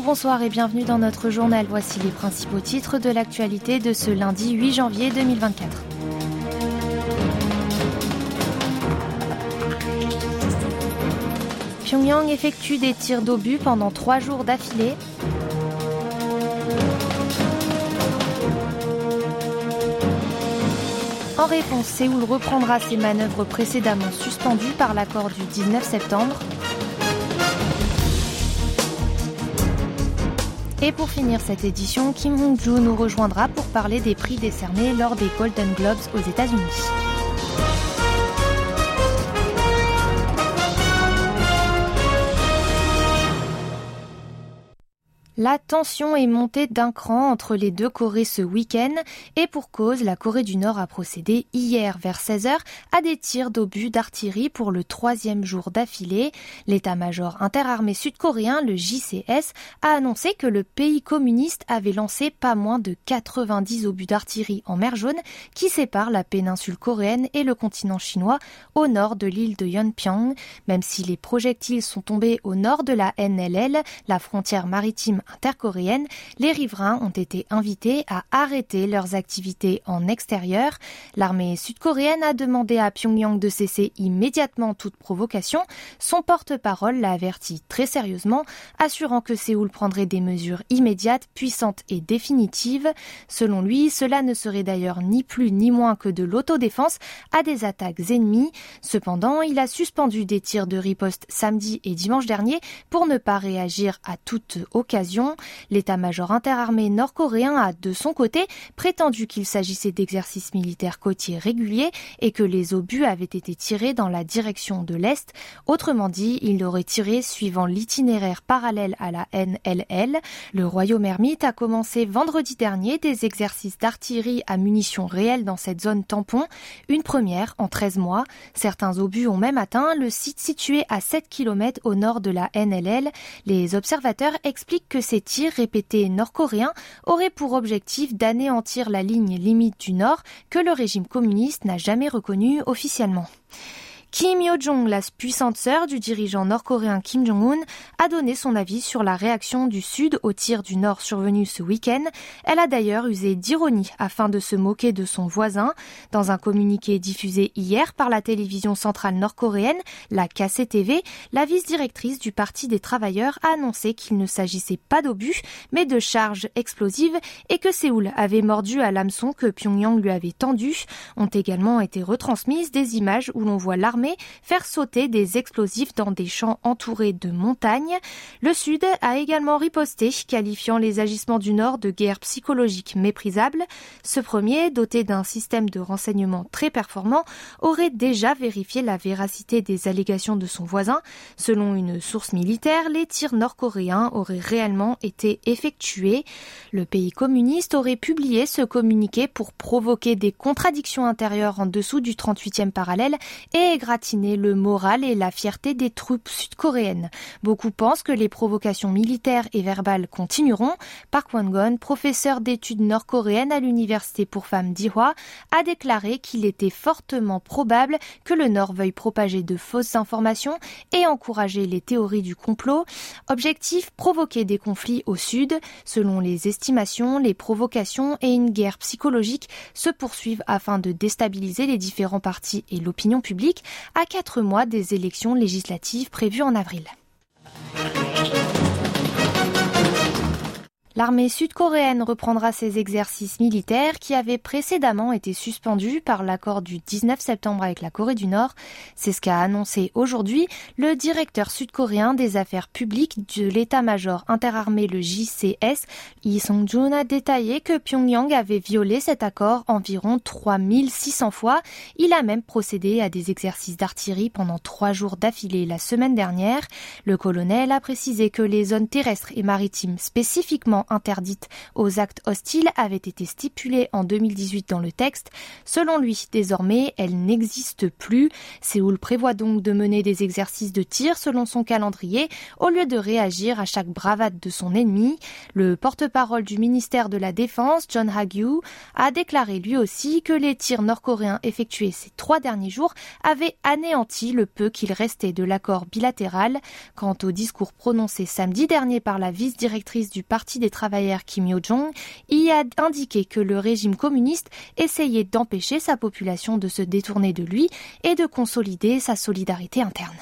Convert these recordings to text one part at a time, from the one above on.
bonsoir et bienvenue dans notre journal. Voici les principaux titres de l'actualité de ce lundi 8 janvier 2024. Pyongyang effectue des tirs d'obus pendant trois jours d'affilée. En réponse, Séoul reprendra ses manœuvres précédemment suspendues par l'accord du 19 septembre. Et pour finir cette édition, Kim Hong-joo nous rejoindra pour parler des prix décernés lors des Golden Globes aux États-Unis. La tension est montée d'un cran entre les deux Corées ce week-end et pour cause, la Corée du Nord a procédé hier vers 16h à des tirs d'obus d'artillerie pour le troisième jour d'affilée. L'état-major interarmé sud-coréen, le JCS, a annoncé que le pays communiste avait lancé pas moins de 90 obus d'artillerie en mer Jaune qui séparent la péninsule coréenne et le continent chinois au nord de l'île de Yeonpyeong. Même si les projectiles sont tombés au nord de la NLL, la frontière maritime intercoréenne, les riverains ont été invités à arrêter leurs activités en extérieur. L'armée sud-coréenne a demandé à Pyongyang de cesser immédiatement toute provocation. Son porte-parole l'a averti très sérieusement, assurant que Séoul prendrait des mesures immédiates, puissantes et définitives. Selon lui, cela ne serait d'ailleurs ni plus ni moins que de l'autodéfense à des attaques ennemies. Cependant, il a suspendu des tirs de riposte samedi et dimanche dernier pour ne pas réagir à toute occasion L'état-major interarmé nord-coréen a, de son côté, prétendu qu'il s'agissait d'exercices militaires côtiers réguliers et que les obus avaient été tirés dans la direction de l'Est. Autrement dit, il aurait tiré suivant l'itinéraire parallèle à la NLL. Le royaume ermite a commencé vendredi dernier des exercices d'artillerie à munitions réelles dans cette zone tampon, une première en 13 mois. Certains obus ont même atteint le site situé à 7 km au nord de la NLL. Les observateurs expliquent que ces tirs répétés nord-coréens auraient pour objectif d'anéantir la ligne limite du Nord que le régime communiste n'a jamais reconnue officiellement. Kim Yo-jong, la puissante sœur du dirigeant nord-coréen Kim Jong-un, a donné son avis sur la réaction du Sud au tir du Nord survenu ce week-end. Elle a d'ailleurs usé d'ironie afin de se moquer de son voisin. Dans un communiqué diffusé hier par la télévision centrale nord-coréenne, la KCTV, la vice-directrice du Parti des travailleurs a annoncé qu'il ne s'agissait pas d'obus, mais de charges explosives et que Séoul avait mordu à l'hameçon que Pyongyang lui avait tendu. Ont également été retransmises des images où l'on voit faire sauter des explosifs dans des champs entourés de montagnes. Le Sud a également riposté, qualifiant les agissements du Nord de guerre psychologique méprisable. Ce premier, doté d'un système de renseignement très performant, aurait déjà vérifié la véracité des allégations de son voisin. Selon une source militaire, les tirs nord-coréens auraient réellement été effectués. Le pays communiste aurait publié ce communiqué pour provoquer des contradictions intérieures en dessous du 38e parallèle et le moral et la fierté des troupes sud-coréennes. Beaucoup pensent que les provocations militaires et verbales continueront. Park Won-gon, professeur d'études nord-coréennes à l'université pour femmes d'Ihwa, a déclaré qu'il était fortement probable que le Nord veuille propager de fausses informations et encourager les théories du complot. Objectif provoquer des conflits au Sud. Selon les estimations, les provocations et une guerre psychologique se poursuivent afin de déstabiliser les différents partis et l'opinion publique à quatre mois des élections législatives prévues en avril. L'armée sud-coréenne reprendra ses exercices militaires qui avaient précédemment été suspendus par l'accord du 19 septembre avec la Corée du Nord. C'est ce qu'a annoncé aujourd'hui le directeur sud-coréen des affaires publiques de l'état-major interarmé le JCS. Lee Song-jun a détaillé que Pyongyang avait violé cet accord environ 3600 fois. Il a même procédé à des exercices d'artillerie pendant trois jours d'affilée la semaine dernière. Le colonel a précisé que les zones terrestres et maritimes spécifiquement interdite aux actes hostiles avait été stipulée en 2018 dans le texte. Selon lui, désormais, elle n'existe plus. Séoul prévoit donc de mener des exercices de tir selon son calendrier au lieu de réagir à chaque bravade de son ennemi. Le porte-parole du ministère de la Défense, John Hagyu, a déclaré lui aussi que les tirs nord-coréens effectués ces trois derniers jours avaient anéanti le peu qu'il restait de l'accord bilatéral. Quant au discours prononcé samedi dernier par la vice-directrice du Parti des travailleurs Kim Yo-jong, il a indiqué que le régime communiste essayait d'empêcher sa population de se détourner de lui et de consolider sa solidarité interne.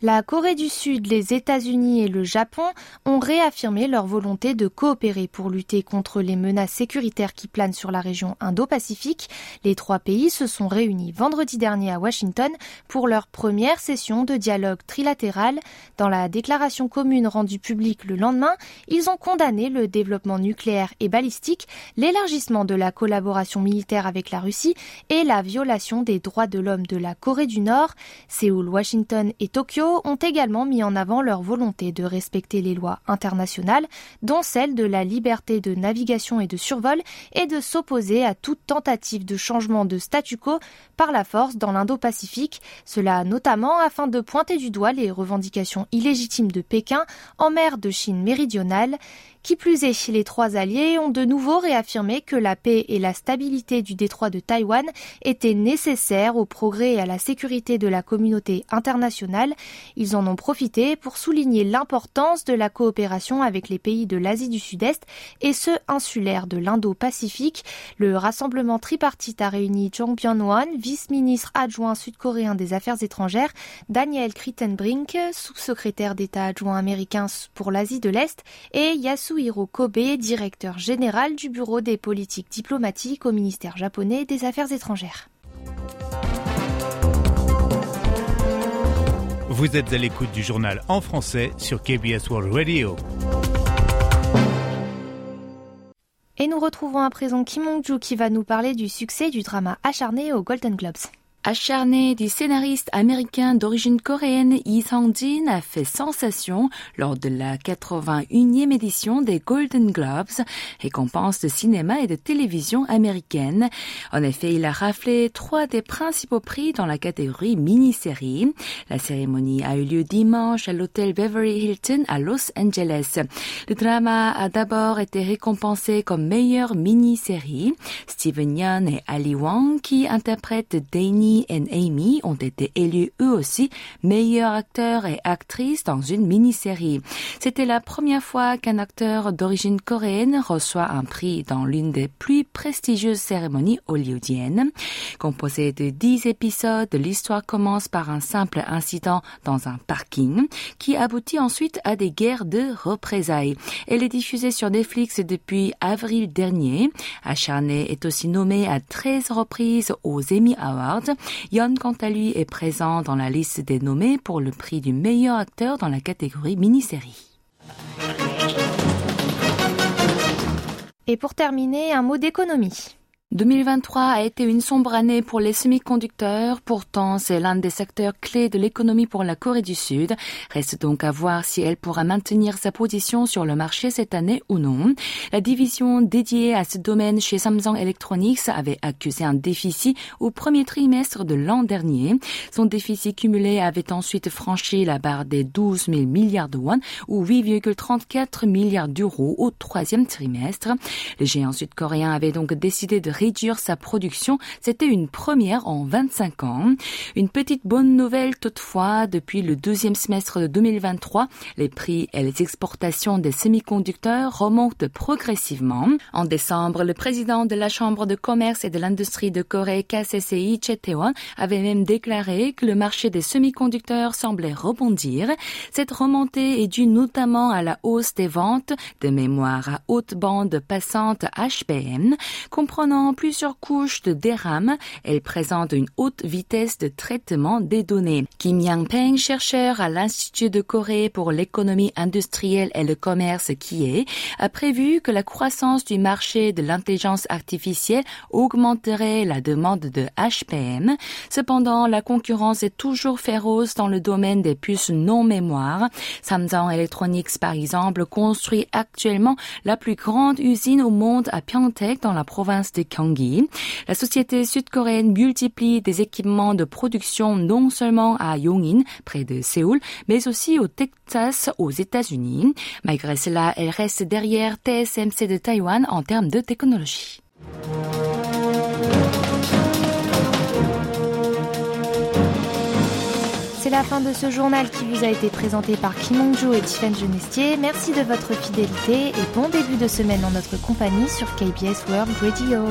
La Corée du Sud, les États-Unis et le Japon ont réaffirmé leur volonté de coopérer pour lutter contre les menaces sécuritaires qui planent sur la région Indo-Pacifique. Les trois pays se sont réunis vendredi dernier à Washington pour leur première session de dialogue trilatéral. Dans la déclaration commune rendue publique le lendemain, ils ont condamné le développement nucléaire et balistique, l'élargissement de la collaboration militaire avec la Russie et la violation des droits de l'homme de la Corée du Nord. Séoul, Washington et Tokyo ont également mis en avant leur volonté de respecter les lois internationales, dont celle de la liberté de navigation et de survol, et de s'opposer à toute tentative de changement de statu quo par la force dans l'Indo-Pacifique, cela notamment afin de pointer du doigt les revendications illégitimes de Pékin en mer de Chine méridionale qui plus est, les trois alliés ont de nouveau réaffirmé que la paix et la stabilité du détroit de Taïwan étaient nécessaires au progrès et à la sécurité de la communauté internationale. Ils en ont profité pour souligner l'importance de la coopération avec les pays de l'Asie du Sud-Est et ceux insulaires de l'Indo-Pacifique. Le rassemblement tripartite a réuni Jong Byung-won, vice-ministre adjoint sud-coréen des Affaires étrangères, Daniel Kritenbrink, sous-secrétaire d'État adjoint américain pour l'Asie de l'Est, et Yasu Yasuhiro Kobe, directeur général du Bureau des politiques diplomatiques au ministère japonais des Affaires étrangères. Vous êtes à l'écoute du journal en français sur KBS World Radio. Et nous retrouvons à présent Kim Hong-joo qui va nous parler du succès du drama acharné aux Golden Globes. Acharné du scénariste américain d'origine coréenne Lee Sang-jin a fait sensation lors de la 81e édition des Golden Globes, récompense de cinéma et de télévision américaine. En effet, il a raflé trois des principaux prix dans la catégorie mini-série. La cérémonie a eu lieu dimanche à l'hôtel Beverly Hilton à Los Angeles. Le drama a d'abord été récompensé comme meilleure mini-série. Steven Yeun et Ali Wong, qui interprètent Danny et Amy ont été élus eux aussi meilleurs acteurs et actrices dans une mini-série. C'était la première fois qu'un acteur d'origine coréenne reçoit un prix dans l'une des plus prestigieuses cérémonies hollywoodiennes. Composée de dix épisodes, l'histoire commence par un simple incident dans un parking qui aboutit ensuite à des guerres de représailles. Elle est diffusée sur Netflix depuis avril dernier. Acharné est aussi nommé à 13 reprises aux Emmy Awards Yon, quant à lui, est présent dans la liste des nommés pour le prix du meilleur acteur dans la catégorie mini-série. Et pour terminer, un mot d'économie. 2023 a été une sombre année pour les semi-conducteurs. Pourtant, c'est l'un des secteurs clés de l'économie pour la Corée du Sud. Reste donc à voir si elle pourra maintenir sa position sur le marché cette année ou non. La division dédiée à ce domaine chez Samsung Electronics avait accusé un déficit au premier trimestre de l'an dernier. Son déficit cumulé avait ensuite franchi la barre des 12 000 milliards de won ou 8,34 milliards d'euros au troisième trimestre. Le géant sud-coréen avait donc décidé de réduire sa production. C'était une première en 25 ans. Une petite bonne nouvelle toutefois, depuis le deuxième semestre de 2023, les prix et les exportations des semi-conducteurs remontent progressivement. En décembre, le président de la Chambre de commerce et de l'industrie de Corée, KCCI, Che Tae-won, avait même déclaré que le marché des semi-conducteurs semblait rebondir. Cette remontée est due notamment à la hausse des ventes de mémoire à haute bande passante HBM, comprenant plusieurs couches de DRAM. Elle présente une haute vitesse de traitement des données. Kim Yang-peng, chercheur à l'Institut de Corée pour l'économie industrielle et le commerce qui est, a prévu que la croissance du marché de l'intelligence artificielle augmenterait la demande de HPM. Cependant, la concurrence est toujours féroce dans le domaine des puces non mémoire. Samsung Electronics, par exemple, construit actuellement la plus grande usine au monde à Pyeongtaek dans la province de La société sud-coréenne multiplie des équipements de production non seulement à Yongin, près de Séoul, mais aussi au Texas, aux États-Unis. Malgré cela, elle reste derrière TSMC de Taïwan en termes de technologie. La fin de ce journal qui vous a été présenté par Kim Hong-jo et Tiffany Genestier. Merci de votre fidélité et bon début de semaine en notre compagnie sur KBS World Radio.